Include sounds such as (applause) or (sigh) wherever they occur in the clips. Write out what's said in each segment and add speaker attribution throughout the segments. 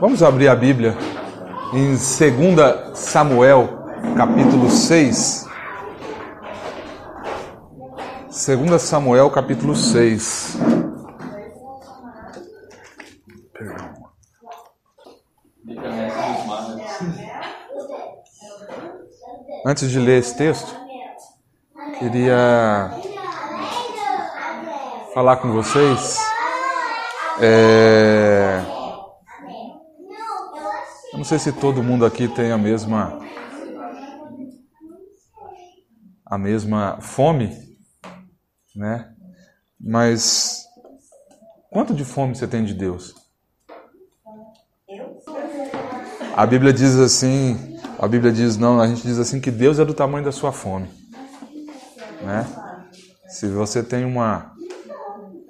Speaker 1: Vamos abrir a Bíblia em 2 Samuel, capítulo 6. 2 Samuel, capítulo 6. Antes de ler esse texto, queria falar com vocês. É... Eu não sei se todo mundo aqui tem a mesma a mesma fome, né? Mas quanto de fome você tem de Deus? A Bíblia diz assim, a Bíblia diz não, a gente diz assim que Deus é do tamanho da sua fome, né? Se você tem uma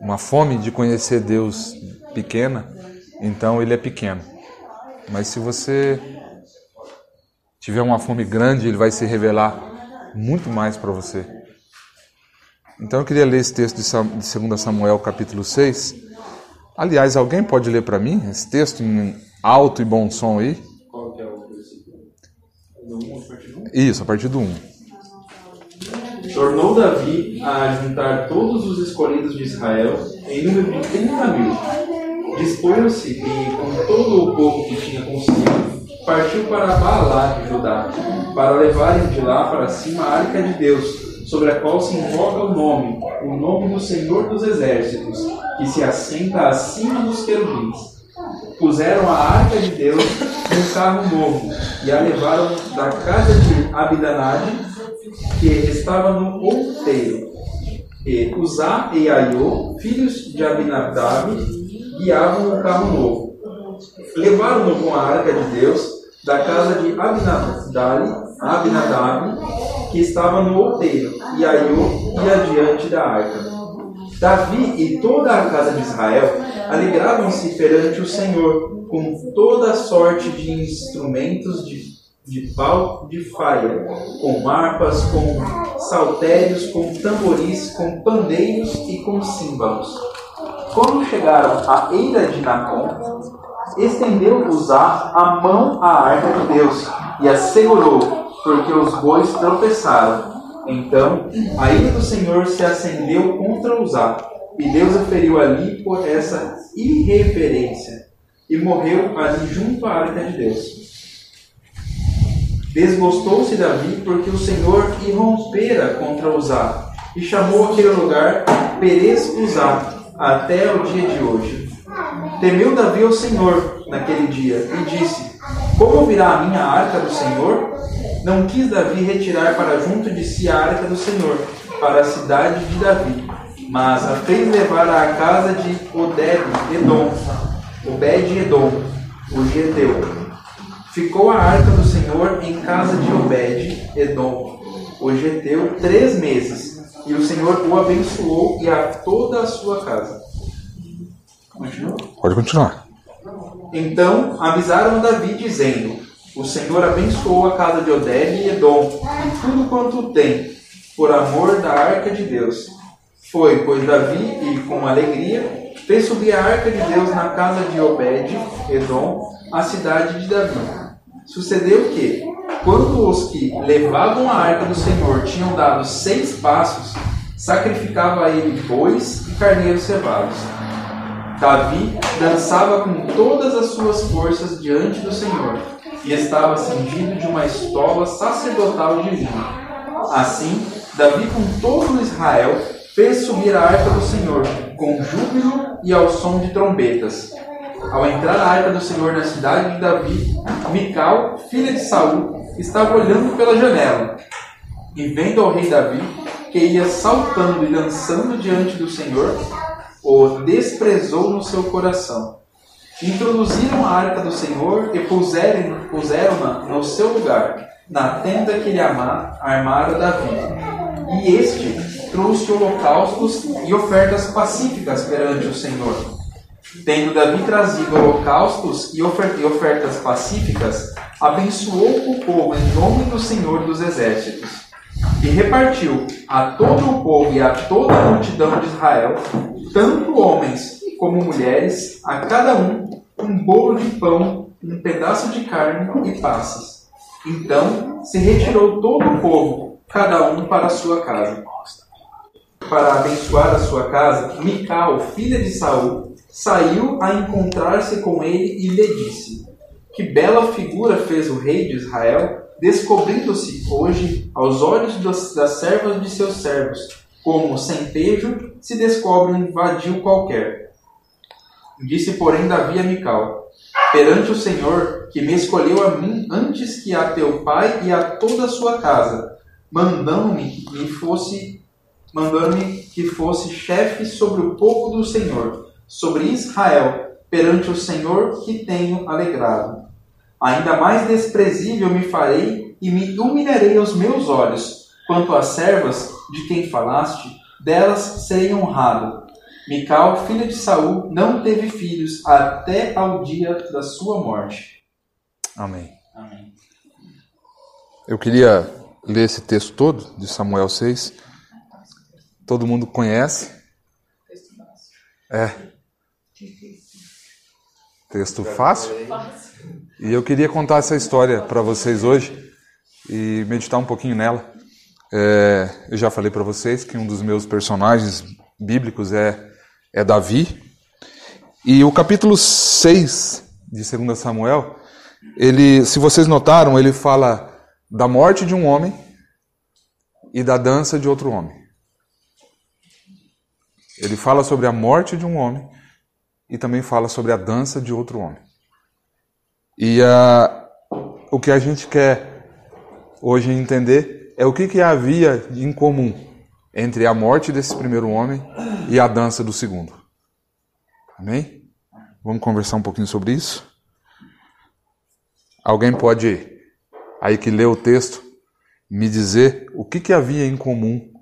Speaker 1: uma fome de conhecer Deus pequena, então ele é pequeno. Mas se você tiver uma fome grande, ele vai se revelar muito mais para você. Então eu queria ler esse texto de 2 Samuel, capítulo 6. Aliás, alguém pode ler para mim esse texto em alto e bom som aí?
Speaker 2: Qual que é o versículo? Do 1 a partir do 1?
Speaker 1: Isso, a partir do 1.
Speaker 2: Tornou Davi a juntar todos os escolhidos de Israel em número de 30 mil. Dispõe-se e, com todo o povo que tinha consigo, partiu para Baalá de Judá, para levarem de lá para cima a arca de Deus, sobre a qual se invoca o nome, o nome do Senhor dos Exércitos, que se assenta acima dos querubins. Puseram a arca de Deus num carro novo e a levaram da casa de Abidanad, que estava no outeiro. E Uzá e Aiô, filhos de Abinadab, guiavam o carro novo. Levaram-no com a arca de Deus da casa de Abinadab, Abinadab que estava no outeiro, e Aiô ia diante da arca. Davi e toda a casa de Israel alegravam-se perante o Senhor com toda sorte de instrumentos de de pau de faia, com harpas, com saltérios, com tamboris, com pandeiros e com símbolos. Quando chegaram à eira de Nacon, estendeu Uzá a mão à arca de Deus e a segurou, porque os bois tropeçaram. Então a ira do Senhor se acendeu contra Uzá, e Deus o feriu ali por essa irreverência, e morreu ali junto à arca de Deus. Desgostou-se Davi porque o Senhor irrompera contra Uzá e chamou aquele lugar Perez Uzá até o dia de hoje. Temeu Davi ao Senhor naquele dia e disse: Como virá a minha arca do Senhor? Não quis Davi retirar para junto de si a arca do Senhor, para a cidade de Davi, mas a fez levar à casa de Oded Edom, Obed Edom, o Geteu. Ficou a arca do Senhor em casa de Obed, Edom, o Geteu, três meses, e o Senhor o abençoou e a toda a sua casa. Continua?
Speaker 1: Pode continuar.
Speaker 2: Então avisaram Davi, dizendo: O Senhor abençoou a casa de Oded e Edom, e tudo quanto tem, por amor da arca de Deus. Foi, pois Davi, e com alegria, fez subir a arca de Deus na casa de Obed, Edom, a cidade de Davi. Sucedeu que, quando os que levavam a arca do Senhor tinham dado seis passos, sacrificava a ele bois e carneiros cevados. Davi dançava com todas as suas forças diante do Senhor e estava cingido de uma estola sacerdotal de. Assim, Davi com todo Israel fez subir a arca do Senhor com júbilo e ao som de trombetas. Ao entrar a arca do Senhor na cidade de Davi, Mical, filha de Saul, estava olhando pela janela. E vendo ao rei Davi, que ia saltando e dançando diante do Senhor, o desprezou no seu coração. Introduziram a arca do Senhor e puseram-na puseram no seu lugar, na tenda que lhe armara Davi. E este trouxe holocaustos e ofertas pacíficas perante o Senhor. Tendo Davi trazido holocaustos e ofertas pacíficas, abençoou o povo em nome do Senhor dos Exércitos. E repartiu a todo o povo e a toda a multidão de Israel, tanto homens como mulheres, a cada um um bolo de pão, um pedaço de carne e passas. Então se retirou todo o povo, cada um para a sua casa. Para abençoar a sua casa, Mical, filha de Saul, saiu a encontrar-se com ele e lhe disse: Que bela figura fez o rei de Israel, descobrindo-se hoje aos olhos das servas de seus servos, como sem pejo se descobre um vadio qualquer. Disse, porém, Davi a Mical: Perante o Senhor, que me escolheu a mim antes que a teu pai e a toda a sua casa, mandando-me que fosse mandando-me que fosse chefe sobre o povo do Senhor, sobre Israel, perante o Senhor que tenho alegrado. Ainda mais desprezível me farei e me humilharei aos meus olhos. Quanto às servas de quem falaste, delas serei honrado. Mical, filha de Saul, não teve filhos até ao dia da sua morte.
Speaker 1: Amém.
Speaker 2: Amém.
Speaker 1: Eu queria ler esse texto todo de Samuel 6. Todo mundo conhece? É. Texto fácil? E eu queria contar essa história para vocês hoje e meditar um pouquinho nela. É, eu já falei para vocês que um dos meus personagens bíblicos é é Davi. E o capítulo 6 de 2 Samuel, ele, se vocês notaram, ele fala da morte de um homem e da dança de outro homem. Ele fala sobre a morte de um homem e também fala sobre a dança de outro homem. E uh, o que a gente quer hoje entender é o que, que havia em comum entre a morte desse primeiro homem e a dança do segundo. Amém? Vamos conversar um pouquinho sobre isso? Alguém pode, aí que lê o texto, me dizer o que, que havia em comum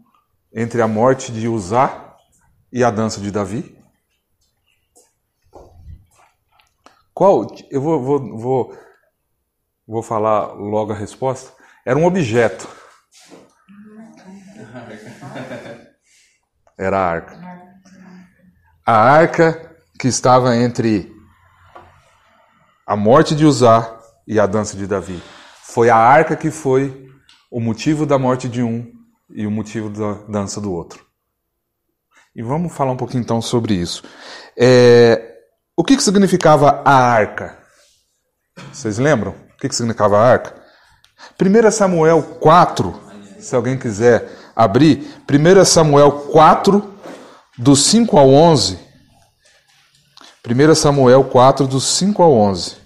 Speaker 1: entre a morte de Uzá e a dança de Davi? Qual? Eu vou, vou, vou, vou falar logo a resposta. Era um objeto. Era a arca. A arca que estava entre a morte de Uzá e a dança de Davi. Foi a arca que foi o motivo da morte de um e o motivo da dança do outro. E vamos falar um pouquinho então sobre isso. É, o que, que significava a arca? Vocês lembram? O que, que significava a arca? 1 Samuel 4, se alguém quiser abrir, 1 Samuel 4, do 5 ao 11. 1 Samuel 4, do 5 ao 11.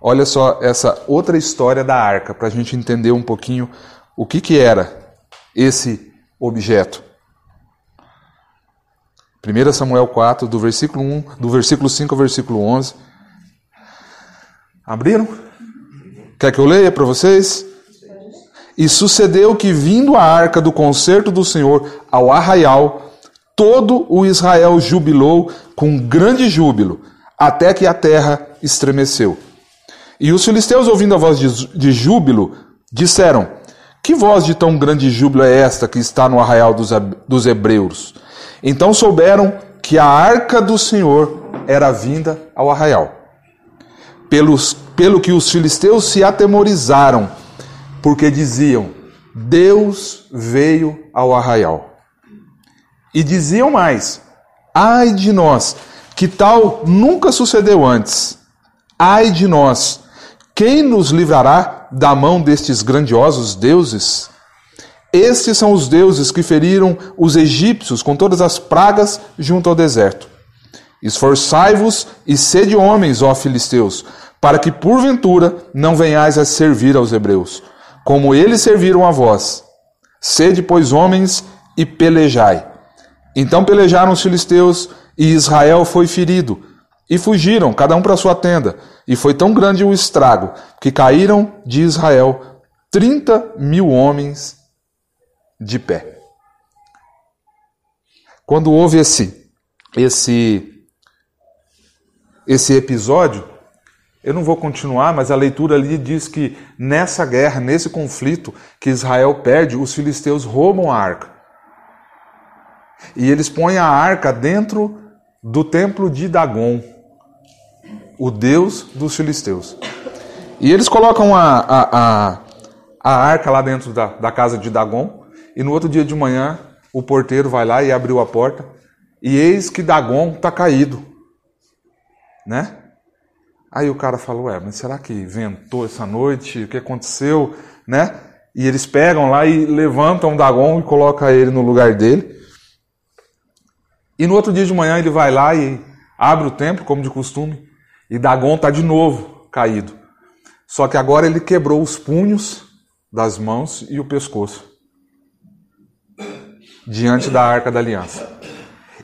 Speaker 1: Olha só essa outra história da arca, para a gente entender um pouquinho o que, que era esse objeto. 1 Samuel 4, do versículo 1, do versículo 5 ao versículo 11. Abriram? Quer que eu leia para vocês? E sucedeu que, vindo a arca do concerto do Senhor ao arraial, todo o Israel jubilou com grande júbilo, até que a terra estremeceu. E os filisteus, ouvindo a voz de, júbilo, disseram: Que voz de tão grande júbilo é esta que está no arraial dos hebreus? Então souberam que a arca do Senhor era vinda ao arraial. Pelos pelo que os filisteus se atemorizaram, porque diziam: Deus veio ao arraial. E diziam mais: Ai de nós, que tal nunca sucedeu antes. Ai de nós, quem nos livrará da mão destes grandiosos deuses? Estes são os deuses que feriram os egípcios com todas as pragas junto ao deserto. Esforçai-vos e sede homens, ó filisteus, para que porventura não venhais a servir aos hebreus, como eles serviram a vós. Sede, pois, homens e pelejai. Então pelejaram os filisteus, e Israel foi ferido, e fugiram, cada um para sua tenda. E foi tão grande o estrago, que caíram de Israel trinta mil homens de pé. Quando houve esse, esse, esse episódio, eu não vou continuar, mas a leitura ali diz que nessa guerra, nesse conflito que Israel perde, os filisteus roubam a arca. E eles põem a arca dentro do templo de Dagon, o deus dos filisteus. E eles colocam a, a, a, a arca lá dentro da, da casa de Dagon, e no outro dia de manhã o porteiro vai lá e abriu a porta, e eis que Dagon está caído, né? Aí o cara falou, ué, mas será que ventou essa noite? O que aconteceu? Né? E eles pegam lá e levantam Dagon e colocam ele no lugar dele. E no outro dia de manhã ele vai lá e abre o templo, como de costume, e Dagon está de novo caído. Só que agora ele quebrou os punhos das mãos e o pescoço diante da arca da aliança.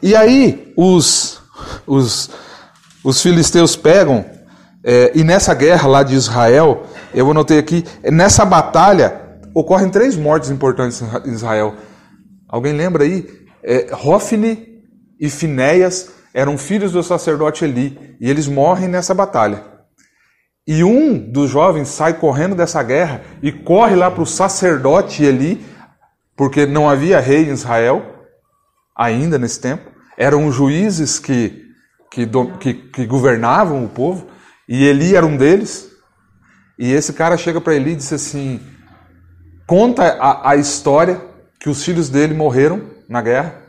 Speaker 1: E aí os, os, os filisteus pegam, é, e nessa guerra lá de Israel, eu anotei aqui, nessa batalha ocorrem três mortes importantes em Israel. Alguém lembra aí? É, Hofni e Finéias eram filhos do sacerdote Eli, e eles morrem nessa batalha. E um dos jovens sai correndo dessa guerra e corre lá para o sacerdote Eli, porque não havia rei em Israel ainda nesse tempo. Eram juízes que, que, que, que governavam o povo, e Eli era um deles. E esse cara chega para Eli e diz assim: conta a, a história que os filhos dele morreram na guerra.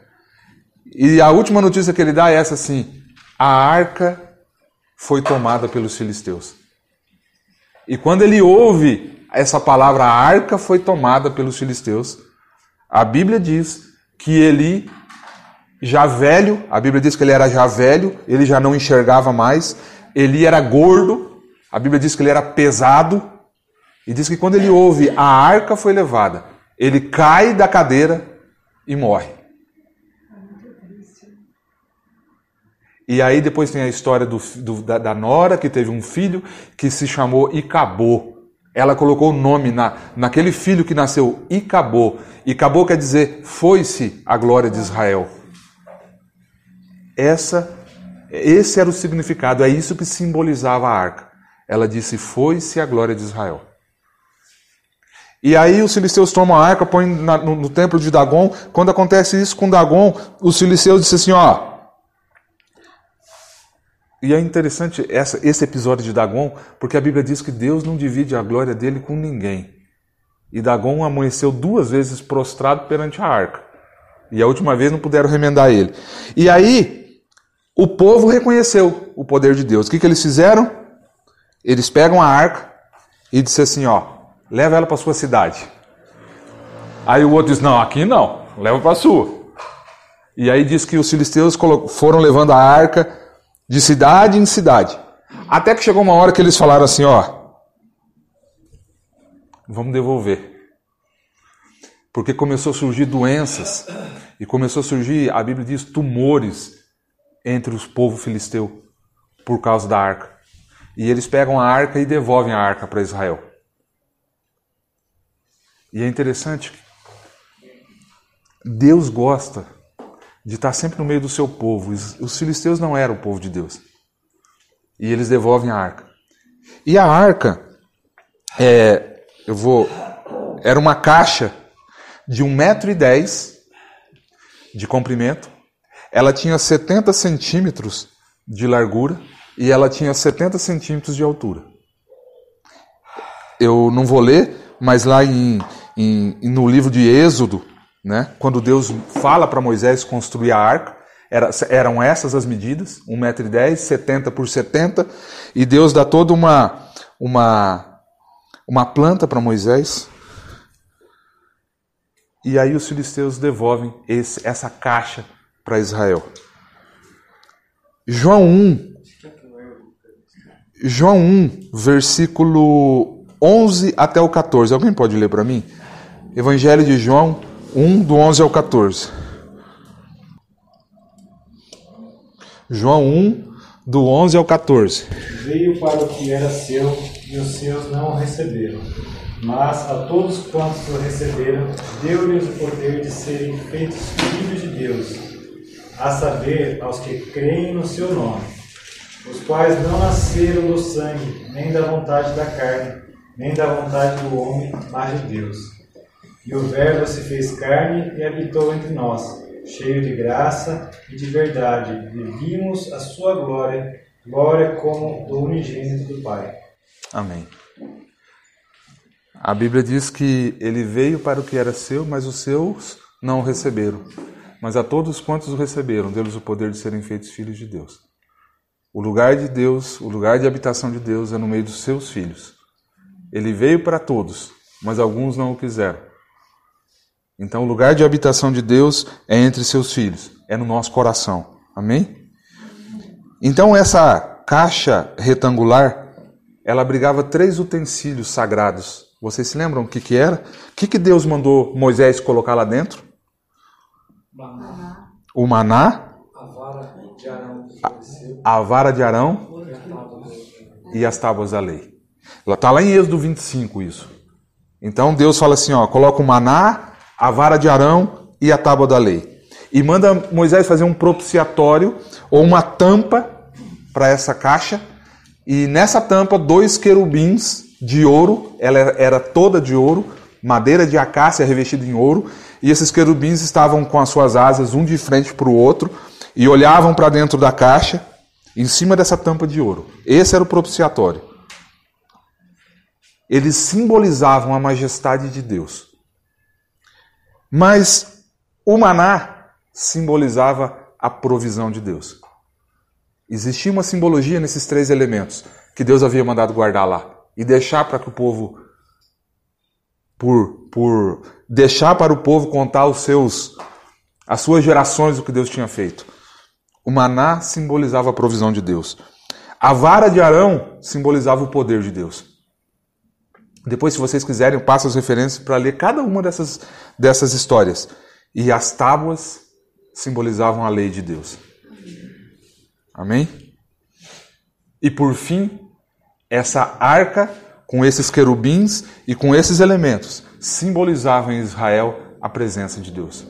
Speaker 1: E a última notícia que ele dá é essa assim: a arca foi tomada pelos filisteus. E quando ele ouve essa palavra, a arca foi tomada pelos filisteus, a Bíblia diz que ele, já velho, a Bíblia diz que ele era já velho, ele já não enxergava mais, ele era gordo, a Bíblia diz que ele era pesado, e diz que quando ele ouve a arca foi levada, ele cai da cadeira e morre. E aí depois tem a história do, do, da, da, Nora, que teve um filho que se chamou Icabô. Ela colocou o nome na, naquele filho que nasceu Icabô. Icabô quer dizer foi-se a glória de Israel. Essa, esse era o significado, é isso que simbolizava a arca. Ela disse: Foi-se a glória de Israel. E aí os filisteus tomam a arca, põem no, no, templo de Dagon. Quando acontece isso com Dagon, os filisteus dizem assim, ó. E é interessante essa, esse episódio de Dagon, porque a Bíblia diz que Deus não divide a glória dele com ninguém. E Dagon amanheceu duas vezes prostrado perante a arca. E a última vez não puderam remendar ele. E aí, o povo reconheceu o poder de Deus. O que, que eles fizeram? Eles pegam a arca e disseram assim: ó, leva ela para sua cidade. Aí o outro diz: Não, aqui não, leva para a sua. E aí diz que os filisteus foram levando a arca de cidade em cidade. Até que chegou uma hora que eles falaram assim: Ó, vamos devolver. Porque começou a surgir doenças e começou a surgir, a Bíblia diz, tumores entre os povos filisteus por causa da arca. E eles pegam a arca e devolvem a arca para Israel. E é interessante, Deus gosta de estar sempre no meio do seu povo. Os filisteus não eram o povo de Deus. E eles devolvem a arca. E a arca, é, eu vou, era uma caixa de 1,10m de comprimento. Ela tinha 70 centímetros de largura e ela tinha 70 centímetros de altura. Eu não vou ler, mas lá em em, no livro de Êxodo, né, quando Deus fala para Moisés construir a arca, era, eram essas as medidas, 1,10m, 70 por 70, e Deus dá toda uma, uma, uma planta para Moisés. E aí os filisteus devolvem esse, essa caixa para Israel. João 1, João 1, versículo 11 até o 14. Alguém pode ler para mim? Evangelho de João 1, do 11 ao 14. João 1, do 11 ao 14.
Speaker 3: Veio para o que era seu e os seus não o receberam. Mas a todos quantos o receberam, deu-lhes o poder de serem feitos filhos de Deus, a saber, aos que creem no seu nome, os quais não nasceram do sangue, nem da vontade da carne, nem da vontade do homem, mas de Deus. E o Verbo se fez carne e habitou entre nós, cheio de graça e de verdade, e vimos a sua glória, glória como do unigênito do Pai.
Speaker 1: Amém. A Bíblia diz que ele veio para o que era seu, mas os seus não o receberam. Mas a todos quantos o receberam, deu-lhes o poder de serem feitos filhos de Deus. O lugar de Deus, o lugar de habitação de Deus é no meio dos seus filhos. Ele veio para todos, mas alguns não o quiseram. Então, o lugar de habitação de Deus é entre seus filhos, é no nosso coração. Amém? Então, essa caixa retangular, ela abrigava três utensílios sagrados. Vocês se lembram o que, que era? O que, que Deus mandou Moisés colocar lá dentro?
Speaker 3: Maná.
Speaker 1: O maná,
Speaker 3: A vara de Arão
Speaker 1: a vara de Arão e as tábuas da lei. Está lá em Êxodo 25 isso. Então Deus fala assim: ó, coloca o maná, a vara de Arão e a tábua da lei. E manda Moisés fazer um propiciatório ou uma tampa para essa caixa. E nessa tampa, dois querubins de ouro, ela era toda de ouro, madeira de acácia revestida em ouro. E esses querubins estavam com as suas asas um de frente para o outro e olhavam para dentro da caixa, em cima dessa tampa de ouro. Esse era o propiciatório. Eles simbolizavam a majestade de Deus. Mas o maná simbolizava a provisão de Deus. Existia uma simbologia nesses três elementos que Deus havia mandado guardar lá e deixar para que o povo por, por deixar para o povo contar os seus as suas gerações o que Deus tinha feito. O maná simbolizava a provisão de Deus. A vara de Arão simbolizava o poder de Deus. Depois, se vocês quiserem, eu passo as referências para ler cada uma dessas, dessas histórias. E as tábuas simbolizavam a lei de Deus. Amém? E por fim, essa arca com esses querubins e com esses elementos simbolizavam em Israel a presença de Deus.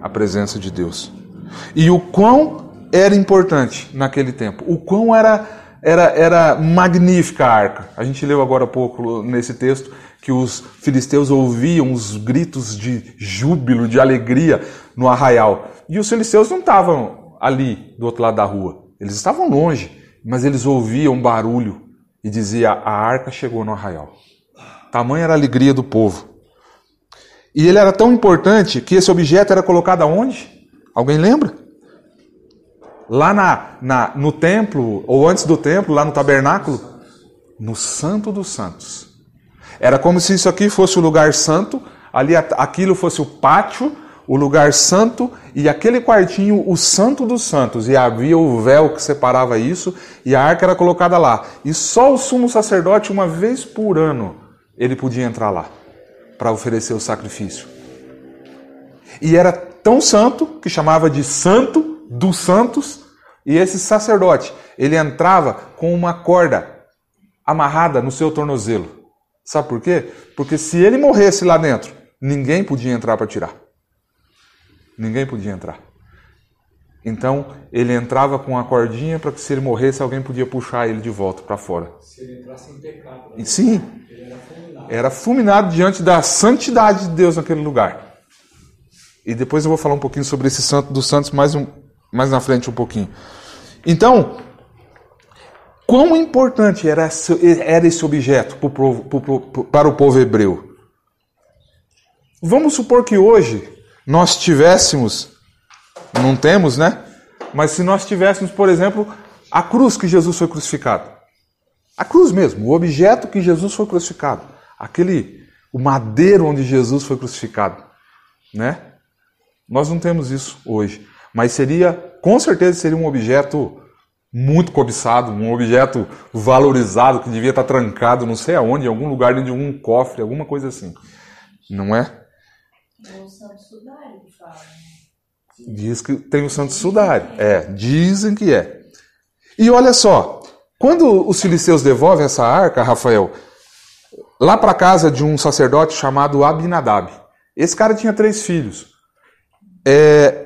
Speaker 1: A presença de Deus. E o quão era importante naquele tempo, o quão era, era, era magnífica a arca. A gente leu agora há pouco nesse texto que os filisteus ouviam os gritos de júbilo, de alegria no arraial. E os filisteus não estavam ali do outro lado da rua, eles estavam longe, mas eles ouviam barulho e dizia: A arca chegou no arraial. Tamanha era a alegria do povo. E ele era tão importante que esse objeto era colocado aonde? Alguém lembra? Lá na, na, no templo, ou antes do templo, lá no tabernáculo? No Santo dos Santos. Era como se isso aqui fosse o lugar santo, ali aquilo fosse o pátio, o lugar santo, e aquele quartinho, o Santo dos Santos. E havia o véu que separava isso, e a arca era colocada lá. E só o sumo sacerdote, uma vez por ano, ele podia entrar lá para oferecer o sacrifício. E era tão santo que chamava de Santo dos Santos, e esse sacerdote, ele entrava com uma corda amarrada no seu tornozelo. Sabe por quê? Porque se ele morresse lá dentro, ninguém podia entrar para tirar. Ninguém podia entrar. Então, ele entrava com a cordinha para que se ele morresse, alguém podia puxar ele de volta para fora.
Speaker 3: Se ele entrasse em pecado,
Speaker 1: E sim,
Speaker 3: ele era fulminado.
Speaker 1: era fulminado diante da santidade de Deus naquele lugar. E depois eu vou falar um pouquinho sobre esse santo dos santos mais, um, mais na frente um pouquinho. Então, quão importante era esse, objeto para o povo hebreu? Vamos supor que hoje nós tivéssemos, não temos, né? Mas se nós tivéssemos, por exemplo, a cruz que Jesus foi crucificado. A cruz mesmo, o objeto que Jesus foi crucificado. Aquele, o madeiro onde Jesus foi crucificado, né? Nós não temos isso hoje, mas seria, com certeza seria um objeto muito cobiçado, um objeto valorizado que devia estar trancado não sei aonde, em algum lugar dentro de um cofre, alguma coisa assim. Não é?
Speaker 4: O Santo Sudário que fala. né?
Speaker 1: Diz que tem o Santo Sudário. É, dizem que é. E olha só, quando os filisteus devolvem essa arca, Rafael, lá para casa de um sacerdote chamado Abinadab. Esse cara tinha três filhos. É,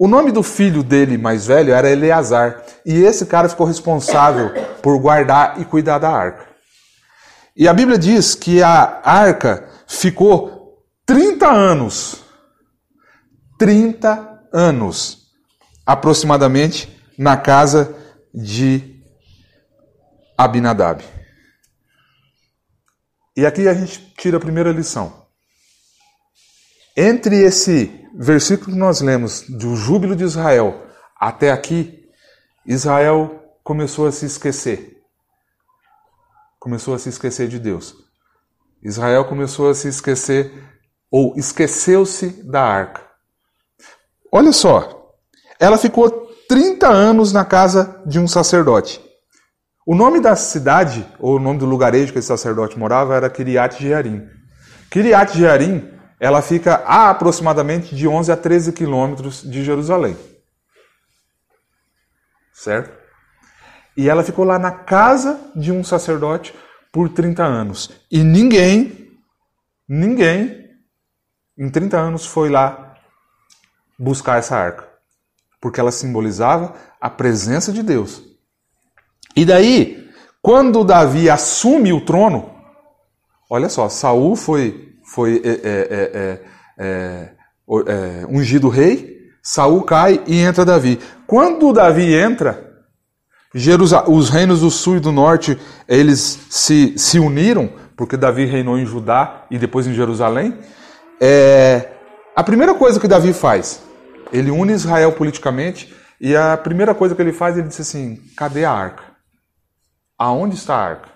Speaker 1: o nome do filho dele mais velho era Eleazar. E esse cara ficou responsável por guardar e cuidar da arca. E a Bíblia diz que a arca ficou 30 anos 30 anos, aproximadamente, na casa de Abinadab. E aqui a gente tira a primeira lição. Entre esse versículo que nós lemos do júbilo de Israel até aqui, Israel começou a se esquecer. Começou a se esquecer de Deus. Israel começou a se esquecer, ou esqueceu-se da arca. Olha só, ela ficou 30 anos na casa de um sacerdote. O nome da cidade, ou o nome do lugarejo que esse sacerdote morava, era Kiriat Jearim. Kiriat Jearim, ela fica a aproximadamente de 11 a 13 quilômetros de Jerusalém. Certo? E ela ficou lá na casa de um sacerdote por 30 anos. E ninguém, ninguém, em 30 anos foi lá buscar essa arca. Porque ela simbolizava a presença de Deus. E daí, quando Davi assume o trono, olha só, Saul foi, foi é, é, é, ungido rei, Saul cai e entra Davi. Quando Davi entra, os reinos do sul e do norte eles se, se uniram, porque Davi reinou em Judá e depois em Jerusalém. É, a primeira coisa que Davi faz, ele une Israel politicamente, e a primeira coisa que ele faz, ele diz assim: cadê a arca? Aonde está a arca?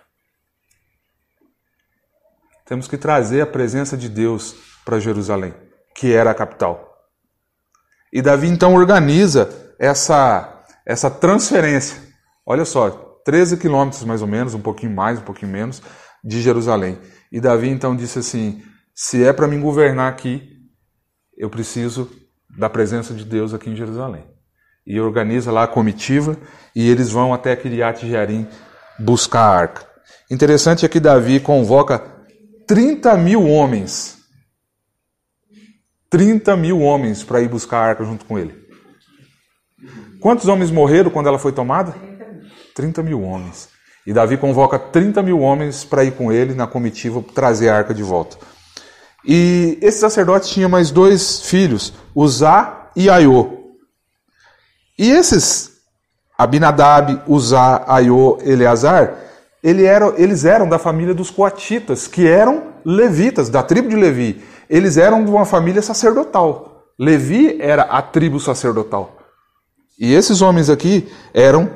Speaker 1: Temos que trazer a presença de Deus para Jerusalém, que era a capital. E Davi então organiza essa, essa transferência. Olha só, 13 quilômetros mais ou menos, um pouquinho mais, um pouquinho menos, de Jerusalém. E Davi então disse assim: se é para me governar aqui, eu preciso da presença de Deus aqui em Jerusalém. E organiza lá a comitiva e eles vão até Kiriat Jearim buscar a arca. Interessante é que Davi convoca 30 mil homens. 30 mil homens para ir buscar a arca junto com ele. Quantos homens morreram quando ela foi tomada? 30 mil homens. E Davi convoca 30 mil homens para ir com ele na comitiva trazer a arca de volta. E esse sacerdote tinha mais dois filhos, Uzá e Aiô. E esses Abinadab, Uzá, Aiô, Eleazar, ele era, eles eram da família dos coatitas, que eram levitas, da tribo de Levi. Eles eram de uma família sacerdotal. Levi era a tribo sacerdotal. E esses homens aqui eram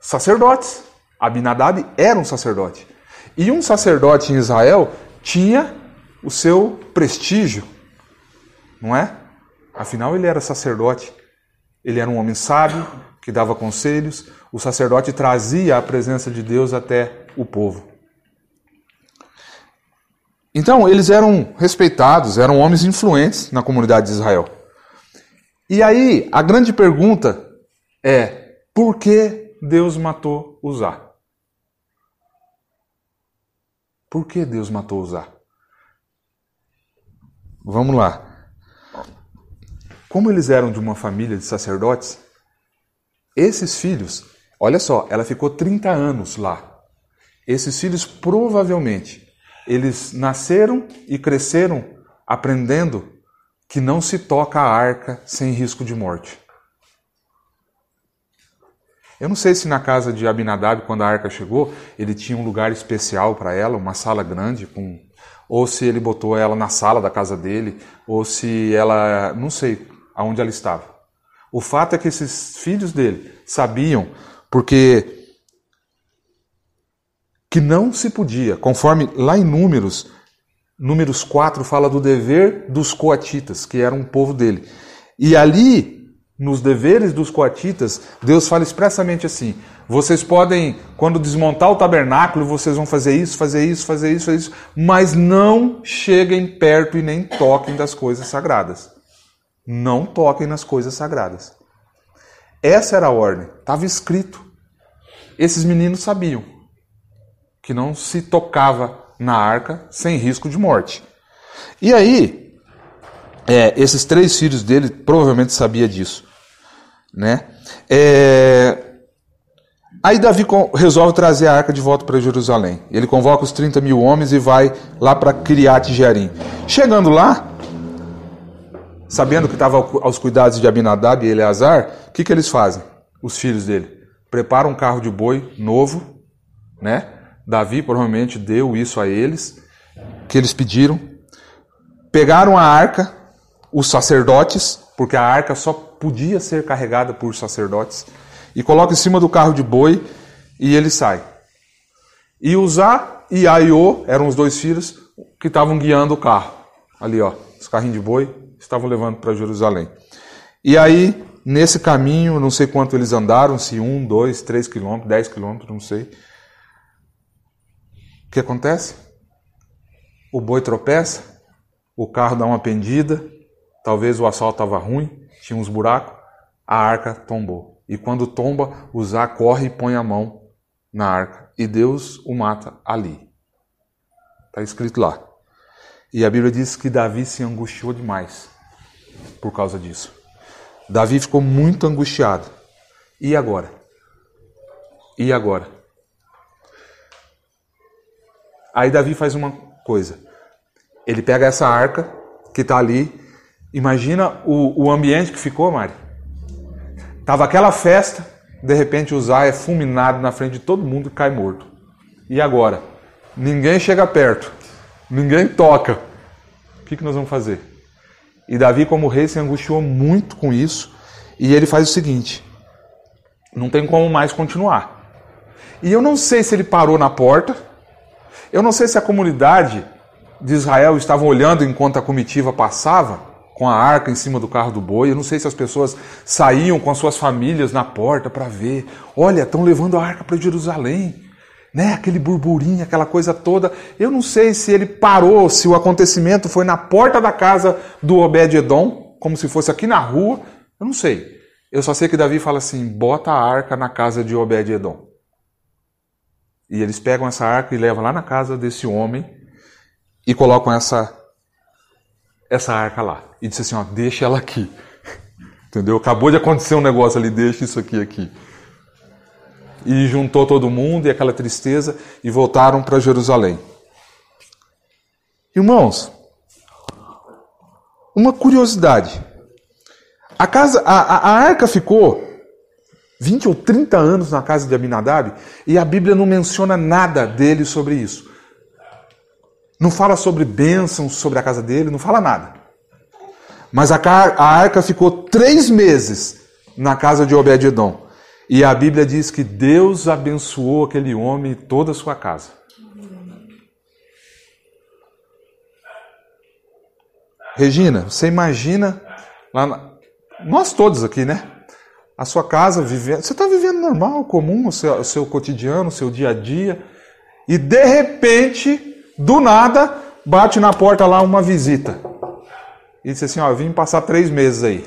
Speaker 1: sacerdotes. Abinadab era um sacerdote. E um sacerdote em Israel tinha o seu prestígio, não é? Afinal, ele era sacerdote. Ele era um homem sábio, que dava conselhos, o sacerdote trazia a presença de Deus até o povo. Então, eles eram respeitados, eram homens influentes na comunidade de Israel. E aí, a grande pergunta é: por que Deus matou Uzá? Por que Deus matou Uzá? Vamos lá. Como eles eram de uma família de sacerdotes, esses filhos, olha só, ela ficou 30 anos lá. Esses filhos provavelmente eles nasceram e cresceram aprendendo que não se toca a arca sem risco de morte. Eu não sei se na casa de Abinadab, quando a arca chegou, ele tinha um lugar especial para ela, uma sala grande, com... ou se ele botou ela na sala da casa dele, ou se ela. não sei aonde ela estava. O fato é que esses filhos dele sabiam, porque que não se podia, conforme lá em Números, Números 4 fala do dever dos coatitas, que era um povo dele. E ali, nos deveres dos coatitas, Deus fala expressamente assim: vocês podem, quando desmontar o tabernáculo, vocês vão fazer isso, fazer isso, fazer isso, fazer isso, mas não cheguem perto e nem toquem das coisas sagradas. Não toquem nas coisas sagradas. Essa era a ordem, estava escrito. Esses meninos sabiam que não se tocava na arca sem risco de morte. E aí, é, esses três filhos dele provavelmente sabia disso, né? É... Aí Davi resolve trazer a arca de volta para Jerusalém. Ele convoca os 30 mil homens e vai lá para Criate Jearim. Chegando lá, sabendo que estava aos cuidados de Abinadab e Eleazar, o que, que eles fazem? Os filhos dele preparam um carro de boi novo, né? Davi provavelmente deu isso a eles, que eles pediram. Pegaram a arca, os sacerdotes, porque a arca só podia ser carregada por sacerdotes, e colocam em cima do carro de boi e ele sai. E Uzá e Aiô eram os dois filhos que estavam guiando o carro. Ali, ó, os carrinhos de boi estavam levando para Jerusalém. E aí, nesse caminho, não sei quanto eles andaram, se um, dois, três quilômetros, dez quilômetros, não sei. O que acontece? O boi tropeça, o carro dá uma pendida, talvez o asfalto estava ruim, tinha uns buracos, a arca tombou. E quando tomba, Uzá corre e põe a mão na arca. E Deus o mata ali. Está escrito lá. E a Bíblia diz que Davi se angustiou demais por causa disso. Davi ficou muito angustiado. E agora? E agora? Aí Davi faz uma coisa. Ele pega essa arca que está ali. Imagina o, o ambiente que ficou, Mari. Tava aquela festa, de repente o Zá é fulminado na frente de todo mundo e cai morto. E agora? Ninguém chega perto, ninguém toca. O que, que nós vamos fazer? E Davi, como rei, se angustiou muito com isso. E ele faz o seguinte: não tem como mais continuar. E eu não sei se ele parou na porta, eu não sei se a comunidade de Israel estava olhando enquanto a comitiva passava, com a arca em cima do carro do boi. Eu não sei se as pessoas saíam com as suas famílias na porta para ver. Olha, estão levando a arca para Jerusalém né? Aquele burburinho, aquela coisa toda. Eu não sei se ele parou, se o acontecimento foi na porta da casa do Obed-edom, como se fosse aqui na rua. Eu não sei. Eu só sei que Davi fala assim: bota a arca na casa de Obed-edom. E eles pegam essa arca e levam lá na casa desse homem e colocam essa essa arca lá. E diz assim: ó, deixa ela aqui. (laughs) Entendeu? Acabou de acontecer um negócio ali, deixa isso aqui aqui e juntou todo mundo e aquela tristeza e voltaram para Jerusalém. Irmãos, uma curiosidade. A, casa, a, a, arca ficou 20 ou 30 anos na casa de Abinadab e a Bíblia não menciona nada dele sobre isso. Não fala sobre bênçãos sobre a casa dele, não fala nada. Mas a, a arca ficou três meses na casa de Obed-Edom. E a Bíblia diz que Deus abençoou aquele homem e toda a sua casa. Regina, você imagina, na... nós todos aqui, né? A sua casa vivendo. Você está vivendo normal, comum, o seu, o seu cotidiano, o seu dia a dia. E de repente, do nada, bate na porta lá uma visita. E diz assim: Ó, vim passar três meses aí.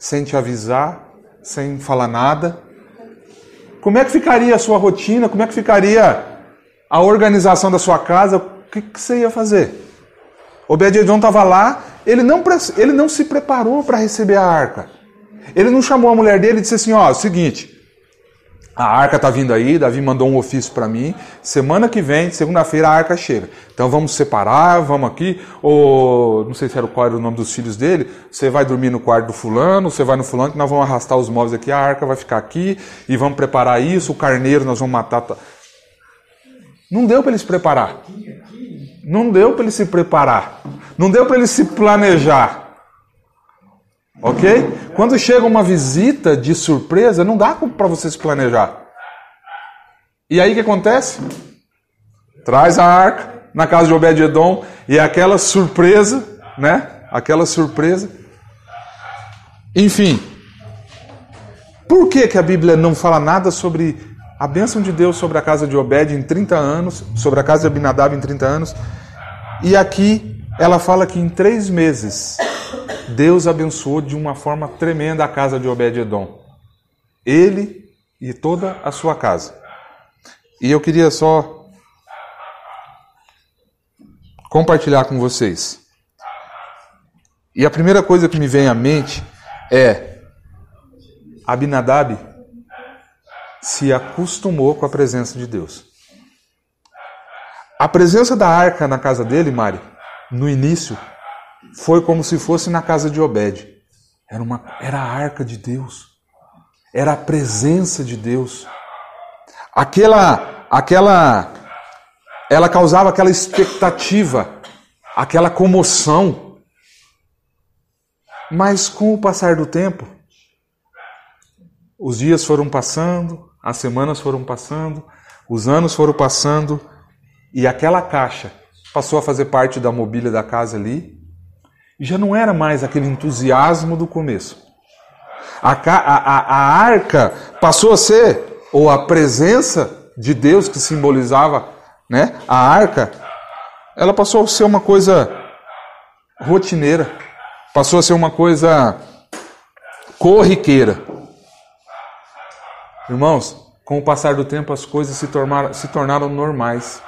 Speaker 1: Sem te avisar, sem falar nada. Como é que ficaria a sua rotina? Como é que ficaria a organização da sua casa? O que, que você ia fazer? Obed-Edom estava lá, ele não, ele não se preparou para receber a arca. Ele não chamou a mulher dele e disse assim: ó, seguinte, a arca está vindo aí, Davi mandou um ofício para mim. Semana que vem, segunda-feira, a arca chega. Então vamos separar, vamos aqui. Ou não sei se era qual era o nome dos filhos dele. Você vai dormir no quarto do fulano, você vai no fulano, que nós vamos arrastar os móveis aqui, a arca vai ficar aqui e vamos preparar isso. O carneiro nós vamos matar. Não deu para ele se preparar. Não deu para ele se preparar. Não deu para ele se planejar. Ok? Quando chega uma visita de surpresa, não dá para você se planejar. E aí o que acontece? Traz a arca na casa de Obed-Edom e aquela surpresa, né? Aquela surpresa. Enfim. Por que, que a Bíblia não fala nada sobre a bênção de Deus sobre a casa de Obed em 30 anos, sobre a casa de Abinadab em 30 anos? E aqui ela fala que em três meses Deus abençoou de uma forma tremenda a casa de Obed-Edom. Ele e toda a sua casa. E eu queria só compartilhar com vocês. E a primeira coisa que me vem à mente é Abinadab se acostumou com a presença de Deus. A presença da arca na casa dele, Mari, no início, foi como se fosse na casa de Obed. Era, uma, era a arca de Deus. Era a presença de Deus. Aquela, aquela, ela causava aquela expectativa, aquela comoção. Mas com o passar do tempo, os dias foram passando, as semanas foram passando, os anos foram passando e aquela caixa passou a fazer parte da mobília da casa ali já não era mais aquele entusiasmo do começo. A, a, a, arca passou a ser, ou a presença de Deus que simbolizava né, a arca, ela passou a ser uma coisa rotineira, passou a ser uma coisa corriqueira. Irmãos, com o passar do tempo as coisas se tornaram, se tornaram normais.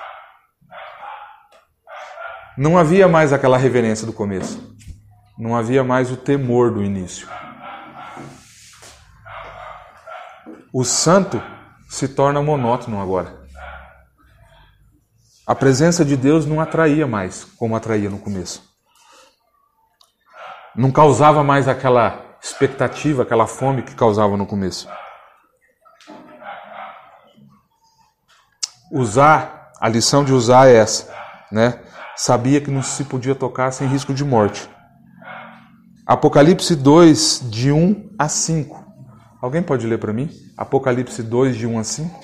Speaker 1: Não havia mais aquela reverência do começo. Não havia mais o temor do início. O santo se torna monótono agora. A presença de Deus não atraía mais como atraía no começo. Não causava mais aquela expectativa, aquela fome que causava no começo. Usar, a lição de usar é essa, né? Sabia que não se podia tocar sem risco de morte. Apocalipse 2, de 1 a 5. Alguém pode ler para mim? Apocalipse 2, de 1 a 5.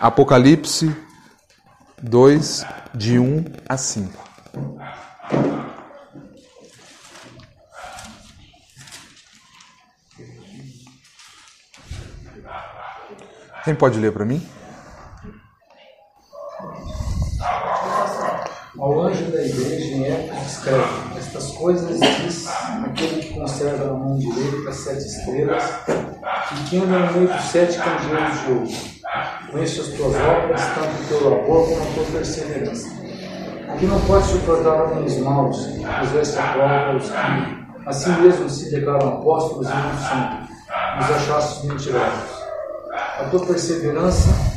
Speaker 1: Apocalipse 2, de 1 a 5. Quem pode ler para mim?
Speaker 5: Ao anjo da igreja em Éfeso escreve: Estas coisas diz aquele que conserva na mão direita as sete estrelas e que anda no meio dos sete candeeiros de ouro. Conheço as tuas obras, tanto teu labor como a tua perseverança. Aqui não pode suportar homens maus, puseste a prova os que, assim mesmo, se declaram apóstolos e não são, os achastes mentirosos. A tua perseverança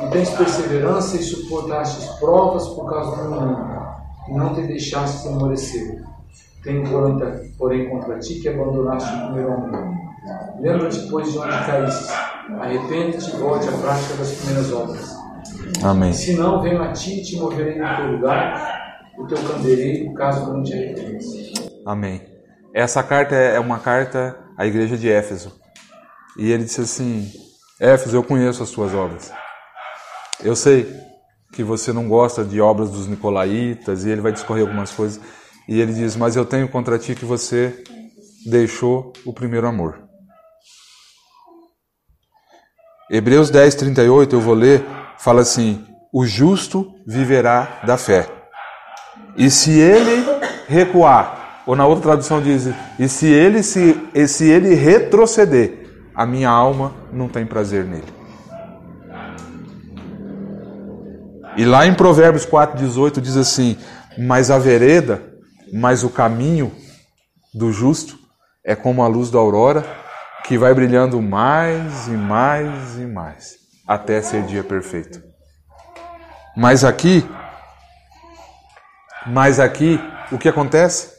Speaker 5: e tens perseverança e suportastes provas por causa do meu nome, e não te deixaste amolecer. Tenho, porém, contra ti que abandonaste o primeiro amor. Lembra-te, pois, de onde caíste. Arrepende-te e volte à prática das primeiras obras.
Speaker 1: Amém.
Speaker 5: Se não, venho a ti e te moverei no teu lugar, o teu candeeiro, caso não te arrependas.
Speaker 1: Amém. Essa carta é uma carta à igreja de Éfeso. E ele disse assim: Éfeso, eu conheço as tuas obras. Eu sei que você não gosta de obras dos nicolaítas e ele vai discorrer algumas coisas. E ele diz: Mas eu tenho contra ti que você deixou o primeiro amor. Hebreus 10, 38, eu vou ler, fala assim: O justo viverá da fé. E se ele recuar, ou na outra tradução diz: E se ele, se, e se ele retroceder, a minha alma não tem prazer nele. E lá em Provérbios 4,18 diz assim: Mas a vereda, mas o caminho do justo é como a luz da aurora, que vai brilhando mais e mais e mais, até ser dia perfeito. Mas aqui, mas aqui, o que acontece?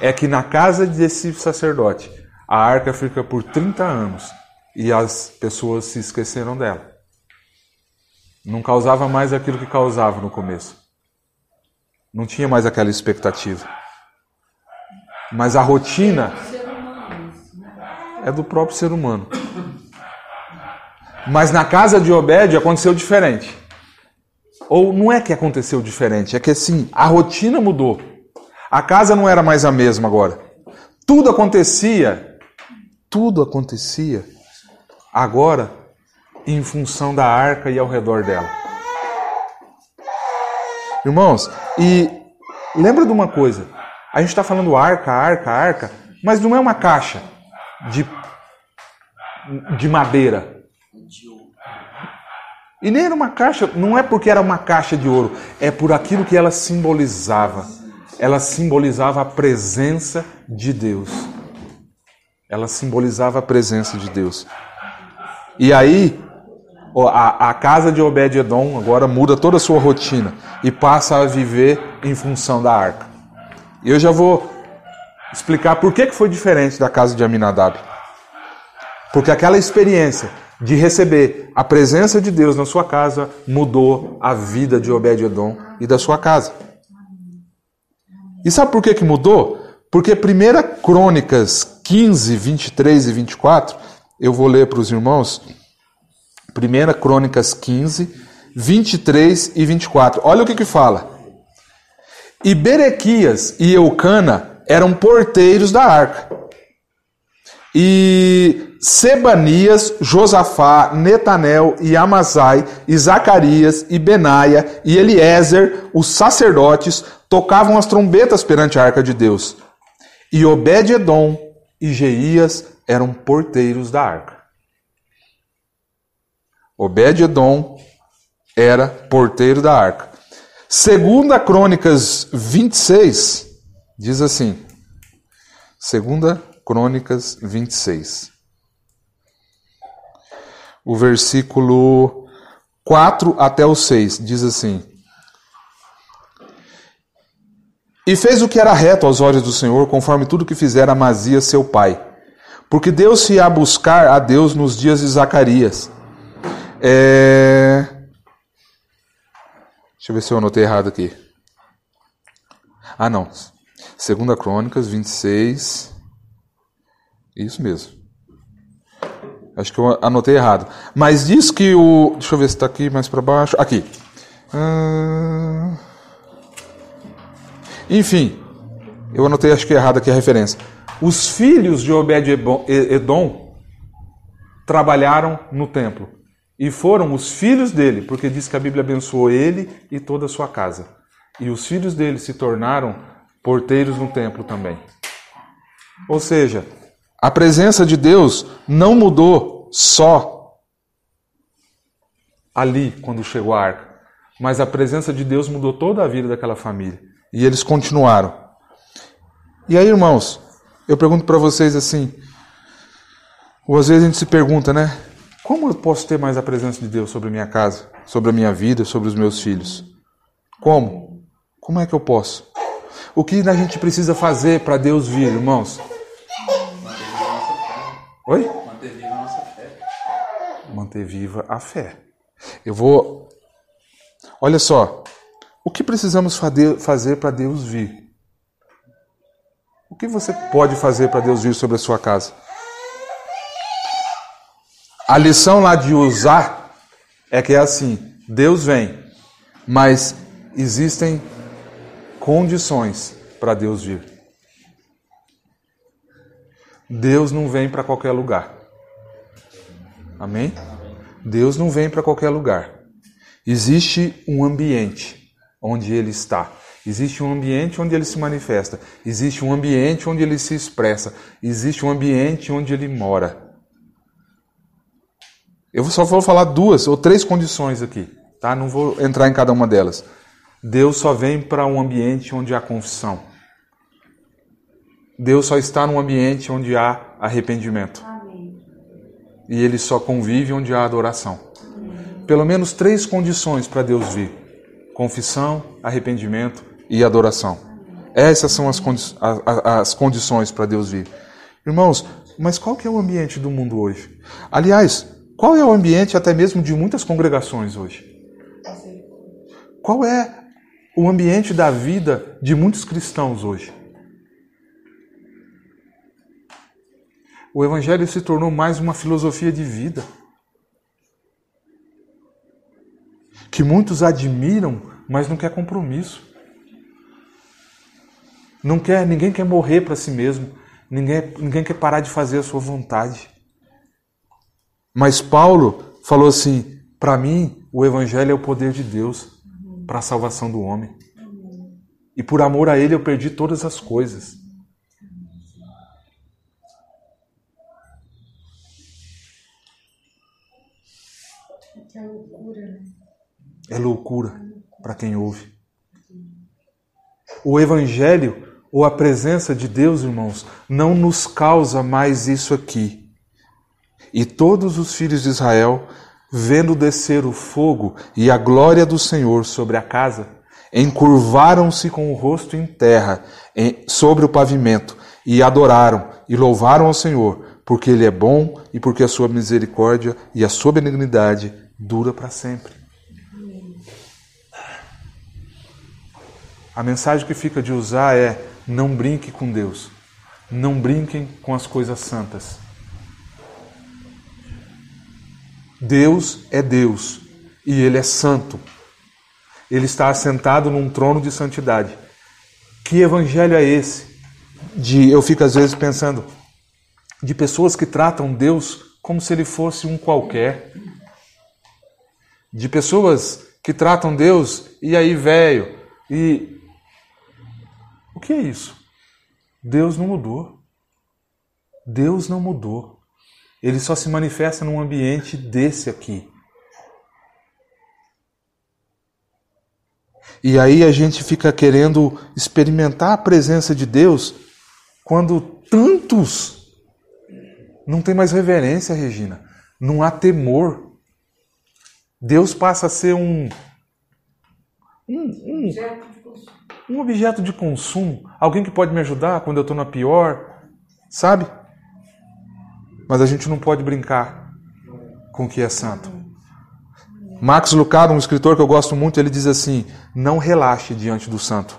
Speaker 1: É que na casa desse sacerdote, a arca fica por 30 anos e as pessoas se esqueceram dela. Não causava mais aquilo que causava no começo. Não tinha mais aquela expectativa. Mas a rotina é do próprio ser humano. Mas na casa de Obed aconteceu diferente. Ou não é que aconteceu diferente, é que assim, a rotina mudou. A casa não era mais a mesma agora. Tudo acontecia, tudo acontecia agora em função da arca e ao redor dela. Irmãos, e lembra de uma coisa: a gente está falando arca, arca, arca, mas não é uma caixa de, de madeira. E nem era uma caixa, não é porque era uma caixa de ouro, é por aquilo que ela simbolizava. Ela simbolizava a presença de Deus. Ela simbolizava a presença de Deus. E aí, A, a casa de Obed-Edom agora muda toda a sua rotina e passa a viver em função da arca. E eu já vou explicar por que, foi diferente da casa de Aminadab. Porque aquela experiência de receber a presença de Deus na sua casa mudou a vida de Obed-Edom e da sua casa. E sabe por que, que mudou? Porque 1 Crônicas 15, 23 e 24, eu vou ler para os irmãos. 1 Crônicas 15, 23 e 24. Olha o que, que fala. E Berequias e Eucana eram porteiros da arca. E Sebanias, Josafá, Netanel e Amazai, e Zacarias, e Benaia, e Eliezer, os sacerdotes, tocavam as trombetas perante a arca de Deus. E Obed-Edom e Jeías eram porteiros da arca. Obed-Edom era porteiro da arca. Segunda Crônicas 26 diz assim: Segunda Crônicas 26. O versículo 4 até o 6 diz assim: E fez o que era reto aos olhos do Senhor, conforme tudo que fizera Amazias seu pai. Porque Deus se ia buscar a Deus nos dias de Zacarias. É... Deixa eu ver se eu anotei errado aqui. Ah, não. Segunda Crônicas 26. Isso mesmo. Acho que eu anotei errado. Mas diz que o. Deixa eu ver se está aqui mais para baixo. Aqui. Ah, enfim, eu anotei acho que errado aqui a referência. Os filhos de Obed-Edom trabalharam no templo. E foram os filhos dele, porque diz que a Bíblia abençoou ele e toda a sua casa. E os filhos dele se tornaram porteiros no templo também. Ou seja, a presença de Deus não mudou só ali quando chegou a arca, mas a presença de Deus mudou toda a vida daquela família. E eles continuaram. E aí, irmãos, eu pergunto para vocês assim, ou às vezes a gente se pergunta, né? Como eu posso ter mais a presença de Deus sobre a minha casa, sobre a minha vida, sobre os meus filhos? Como? Como é que eu posso? O que a gente precisa fazer para Deus vir, irmãos? Oi?
Speaker 2: Manter viva a nossa fé.
Speaker 1: Manter viva a fé. Eu vou. Olha só. O que precisamos fazer para Deus vir? O que você pode fazer para Deus vir sobre a sua casa? A lição lá de usar é que é assim: Deus vem, mas existem condições para Deus vir. Deus não vem para qualquer lugar. Amém? Deus não vem para qualquer lugar. Existe um ambiente onde Ele está. Existe um ambiente onde Ele se manifesta. Existe um ambiente onde Ele se expressa. Existe um ambiente onde Ele mora. Eu só vou falar duas ou três condições aqui, tá? Não vou entrar em cada uma delas. Deus só vem para um ambiente onde há confissão. Deus só está num ambiente onde há arrependimento.
Speaker 4: Amém.
Speaker 1: E ele só convive onde há adoração. Pelo menos três condições para Deus vir: confissão, arrependimento e adoração. Essas são as, condi as condições para Deus vir. Irmãos, mas qual que é o ambiente do mundo hoje? Aliás, qual é o ambiente até mesmo de muitas congregações hoje? Qual é o ambiente da vida de muitos cristãos hoje? O Evangelho se tornou mais uma filosofia de vida. Que muitos admiram, mas não quer compromisso. Não quer, ninguém quer morrer para si mesmo. Ninguém, ninguém quer parar de fazer a sua vontade. Mas Paulo falou assim: para mim, o Evangelho é o poder de Deus para a salvação do homem. E por amor a Ele eu perdi todas as coisas.
Speaker 4: É loucura, né?
Speaker 1: É loucura para quem ouve. O Evangelho ou a presença de Deus, irmãos, não nos causa mais isso aqui. E todos os filhos de Israel vendo descer o fogo e a glória do Senhor sobre a casa, encurvaram-se com o rosto em terra sobre o pavimento e adoraram e louvaram ao Senhor, porque Ele é bom e porque a sua misericórdia e a sua benignidade dura para sempre. A mensagem que fica de usar é: não brinque com Deus, não brinquem com as coisas santas. Deus é Deus e Ele é santo. Ele está assentado num trono de santidade. Que evangelho é esse? De eu fico às vezes pensando de pessoas que tratam Deus como se ele fosse um qualquer. De pessoas que tratam Deus e aí velho e o que é isso? Deus não mudou. Deus não mudou. Ele só se manifesta num ambiente desse aqui. E aí a gente fica querendo experimentar a presença de Deus quando tantos não tem mais reverência, Regina. Não há temor. Deus passa a ser um, um, um um objeto de consumo, alguém que pode me ajudar quando eu estou na pior, sabe? Mas a gente não pode brincar com o que é santo. Max Lucado, um escritor que eu gosto muito, ele diz assim: não relaxe diante do santo.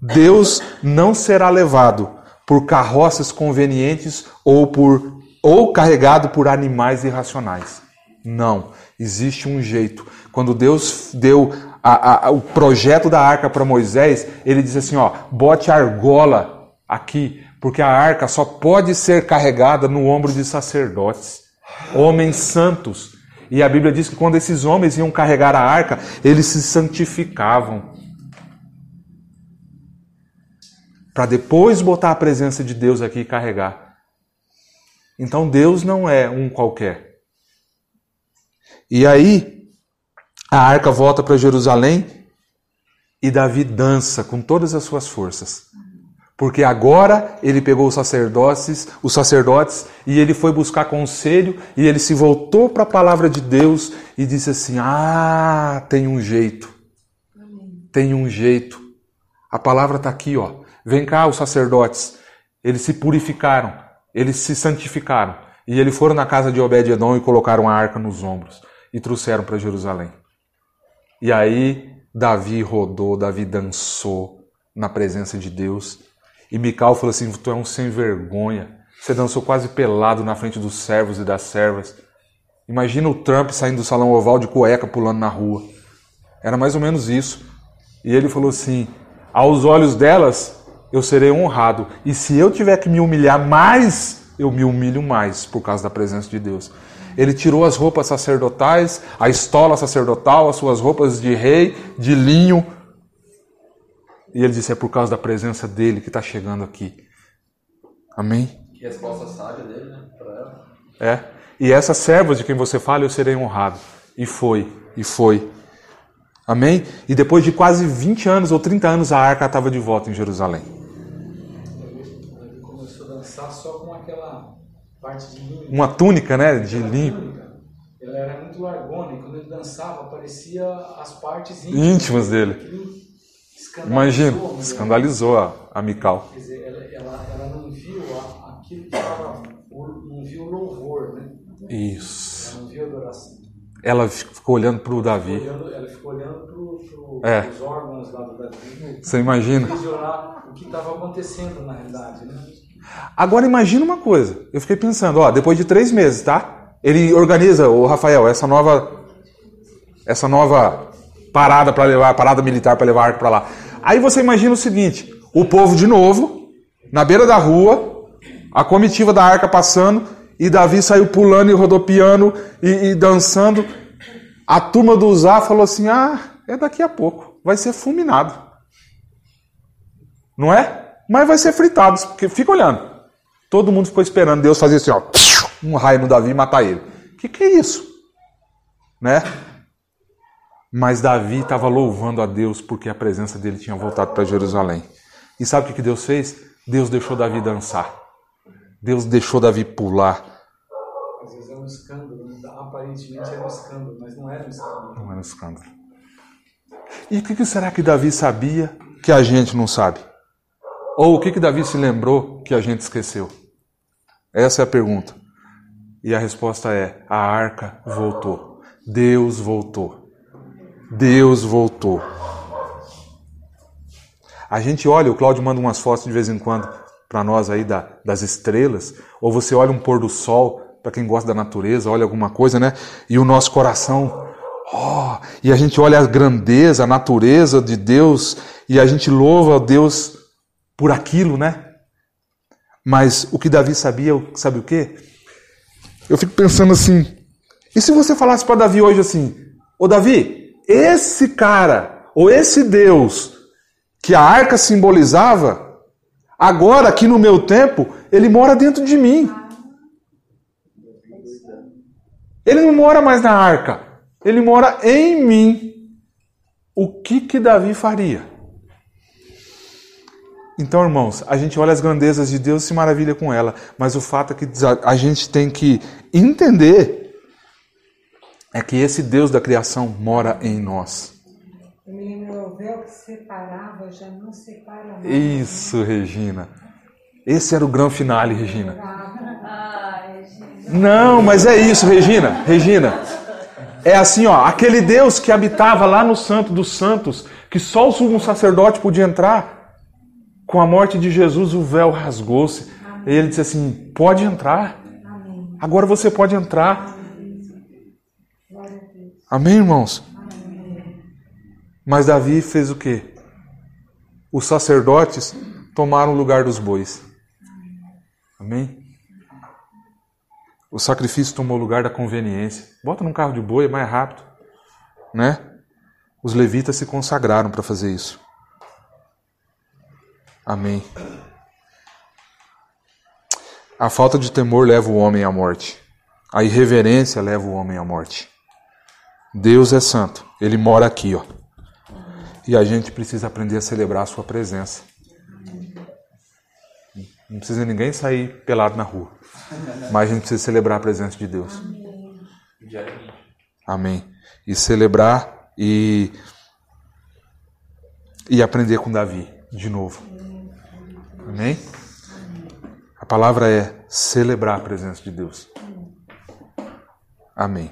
Speaker 1: Deus não será levado por carroças convenientes ou por ou carregado por animais irracionais. Não, existe um jeito. Quando Deus deu a, a, o projeto da arca para Moisés, ele diz assim: ó, bote argola aqui, porque a arca só pode ser carregada no ombro de sacerdotes, homens santos. E a Bíblia diz que quando esses homens iam carregar a arca, eles se santificavam. Para depois botar a presença de Deus aqui e carregar. Então Deus não é um qualquer. E aí, a arca volta para Jerusalém e Davi dança com todas as suas forças. Porque agora ele pegou os sacerdotes, os sacerdotes e ele foi buscar conselho e ele se voltou para a palavra de Deus e disse assim: "Ah, tem um jeito. Tem um jeito. A palavra está aqui, ó. Vem cá, os sacerdotes. Eles se purificaram, eles se santificaram e eles foram na casa de Obed-edom e colocaram a arca nos ombros e trouxeram para Jerusalém. E aí Davi rodou, Davi dançou na presença de Deus. E Mical falou assim: Tu é um sem vergonha. Você dançou quase pelado na frente dos servos e das servas. Imagina o Trump saindo do salão oval de cueca pulando na rua. Era mais ou menos isso. E ele falou assim: Aos olhos delas eu serei honrado. E se eu tiver que me humilhar mais, eu me humilho mais por causa da presença de Deus. Ele tirou as roupas sacerdotais, a estola sacerdotal, as suas roupas de rei, de linho. E ele disse: É por causa da presença dele que está chegando aqui. Amém?
Speaker 2: Que resposta sábia dele, né? Para ela.
Speaker 1: É. E essas servas de quem você fala, eu serei honrado. E foi, e foi. Amém? E depois de quase 20 anos ou 30 anos, a arca estava de volta em Jerusalém.
Speaker 5: Ele começou a dançar só com aquela parte de linho.
Speaker 1: Uma túnica, né? De linho.
Speaker 5: Ela era muito largona e quando ele dançava aparecia as partes
Speaker 1: Íntimas dele.
Speaker 5: Escandalizou
Speaker 1: Imagina, escandalizou a, a Mical.
Speaker 5: Quer dizer, ela, ela, ela não viu a- aquilo que estava, não viu o louvor, né?
Speaker 1: Isso.
Speaker 5: Ela não viu a adoração.
Speaker 1: Ela ficou olhando para o Davi.
Speaker 5: Olhando, ela ficou olhando para pro,
Speaker 1: É.
Speaker 5: os órgãos lá do Davi.
Speaker 1: Você imagina?
Speaker 5: Visionar o que estava acontecendo na realidade, né?
Speaker 1: Agora imagina uma coisa. Eu fiquei pensando, ó, depois de três meses, tá? Ele organiza, o Rafael, essa nova, essa nova parada para levar, parada militar para levar arco para lá. Aí você imagina o seguinte: o povo de novo na beira da rua, a comitiva da arca passando e Davi saiu pulando e rodopiando e, e dançando. A turma do Uzá falou assim: ah, é daqui a pouco, vai ser fulminado. Não é? Mas vai ser fritado, porque fica olhando. Todo mundo ficou esperando Deus fazer assim, ó, um raio no Davi e matar ele. O que, que é isso? Né? Mas Davi estava louvando a Deus porque a presença dele tinha voltado para Jerusalém. E sabe o que, Deus fez? Deus deixou Davi dançar. Deus deixou Davi pular.
Speaker 5: Às vezes é um escândalo, né? aparentemente era um escândalo, mas não era um escândalo.
Speaker 1: Não era um escândalo. E o que, que será que Davi sabia que a gente não sabe? Ou o que, que Davi se lembrou que a gente esqueceu? Essa é a pergunta. E a resposta é: a arca voltou. Deus voltou. Deus voltou. A gente olha, o Cláudio manda umas fotos de vez em quando para nós aí da, das estrelas, ou você olha um pôr do sol, para quem gosta da natureza, olha alguma coisa, né? E o nosso coração, oh, e a gente olha a grandeza, a natureza de Deus, e a gente louva a Deus por aquilo, né? Mas o que Davi sabia, sabe o quê? Eu fico pensando assim, e se você falasse para Davi hoje assim, ô Davi, esse cara, ou esse Deus que a arca simbolizava, agora aqui no meu tempo, ele mora dentro de mim. Ele não mora mais na arca, ele mora em mim. O que que Davi faria? Então, irmãos, a gente olha as grandezas de Deus e se maravilha com ela, mas o fato é que a gente tem que entender é que esse Deus da criação mora em nós.
Speaker 6: Eu me lembro, o véu que separava já não separa mais.
Speaker 1: Isso, Regina. Esse era o grande finale, Regina.
Speaker 4: Ah, Regina.
Speaker 1: Não, mas é isso, Regina. Regina. É assim, ó, aquele Deus que habitava lá no Santo dos Santos, que só o sumo sacerdote podia entrar, com a morte de Jesus o véu rasgou-se. E ele disse assim: pode entrar. Agora você pode entrar. Amém, irmãos? Mas Davi fez o quê? Os sacerdotes tomaram o lugar dos bois. Amém? O sacrifício tomou o lugar da conveniência. Bota num carro de boi, é mais rápido. Né? Os levitas se consagraram para fazer isso. Amém. A falta de temor leva o homem à morte. A irreverência leva o homem à morte. Deus é santo. Ele mora aqui, ó. E a gente precisa aprender a celebrar a sua presença. Não precisa ninguém sair pelado na rua. Mas a gente precisa celebrar a presença de Deus. Amém. E celebrar e e aprender com Davi de novo. Amém? A palavra é celebrar a presença de Deus. Amém.